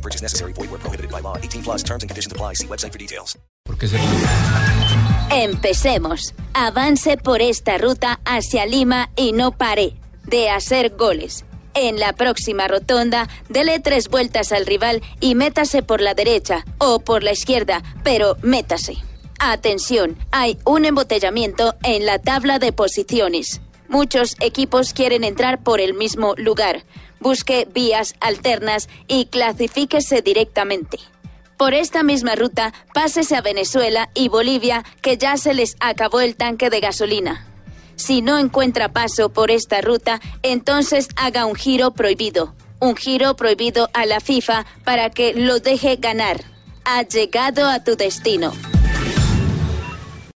No purchase necessary. Void where prohibited by law. 18 plus terms and conditions apply. See website for details. Empecemos. Avance por esta ruta hacia Lima y no pare de hacer goles. En la próxima rotonda, dele tres vueltas al rival y métase por la derecha o por la izquierda, pero métase. Atención, hay un embotellamiento en la tabla de posiciones. Muchos equipos quieren entrar por el mismo lugar. Busque vías alternas y clasifíquese directamente. Por esta misma ruta, pásese a Venezuela y Bolivia, que ya se les acabó el tanque de gasolina. Si no encuentra paso por esta ruta, entonces haga un giro prohibido. Un giro prohibido a la FIFA para que lo deje ganar. Ha llegado a tu destino.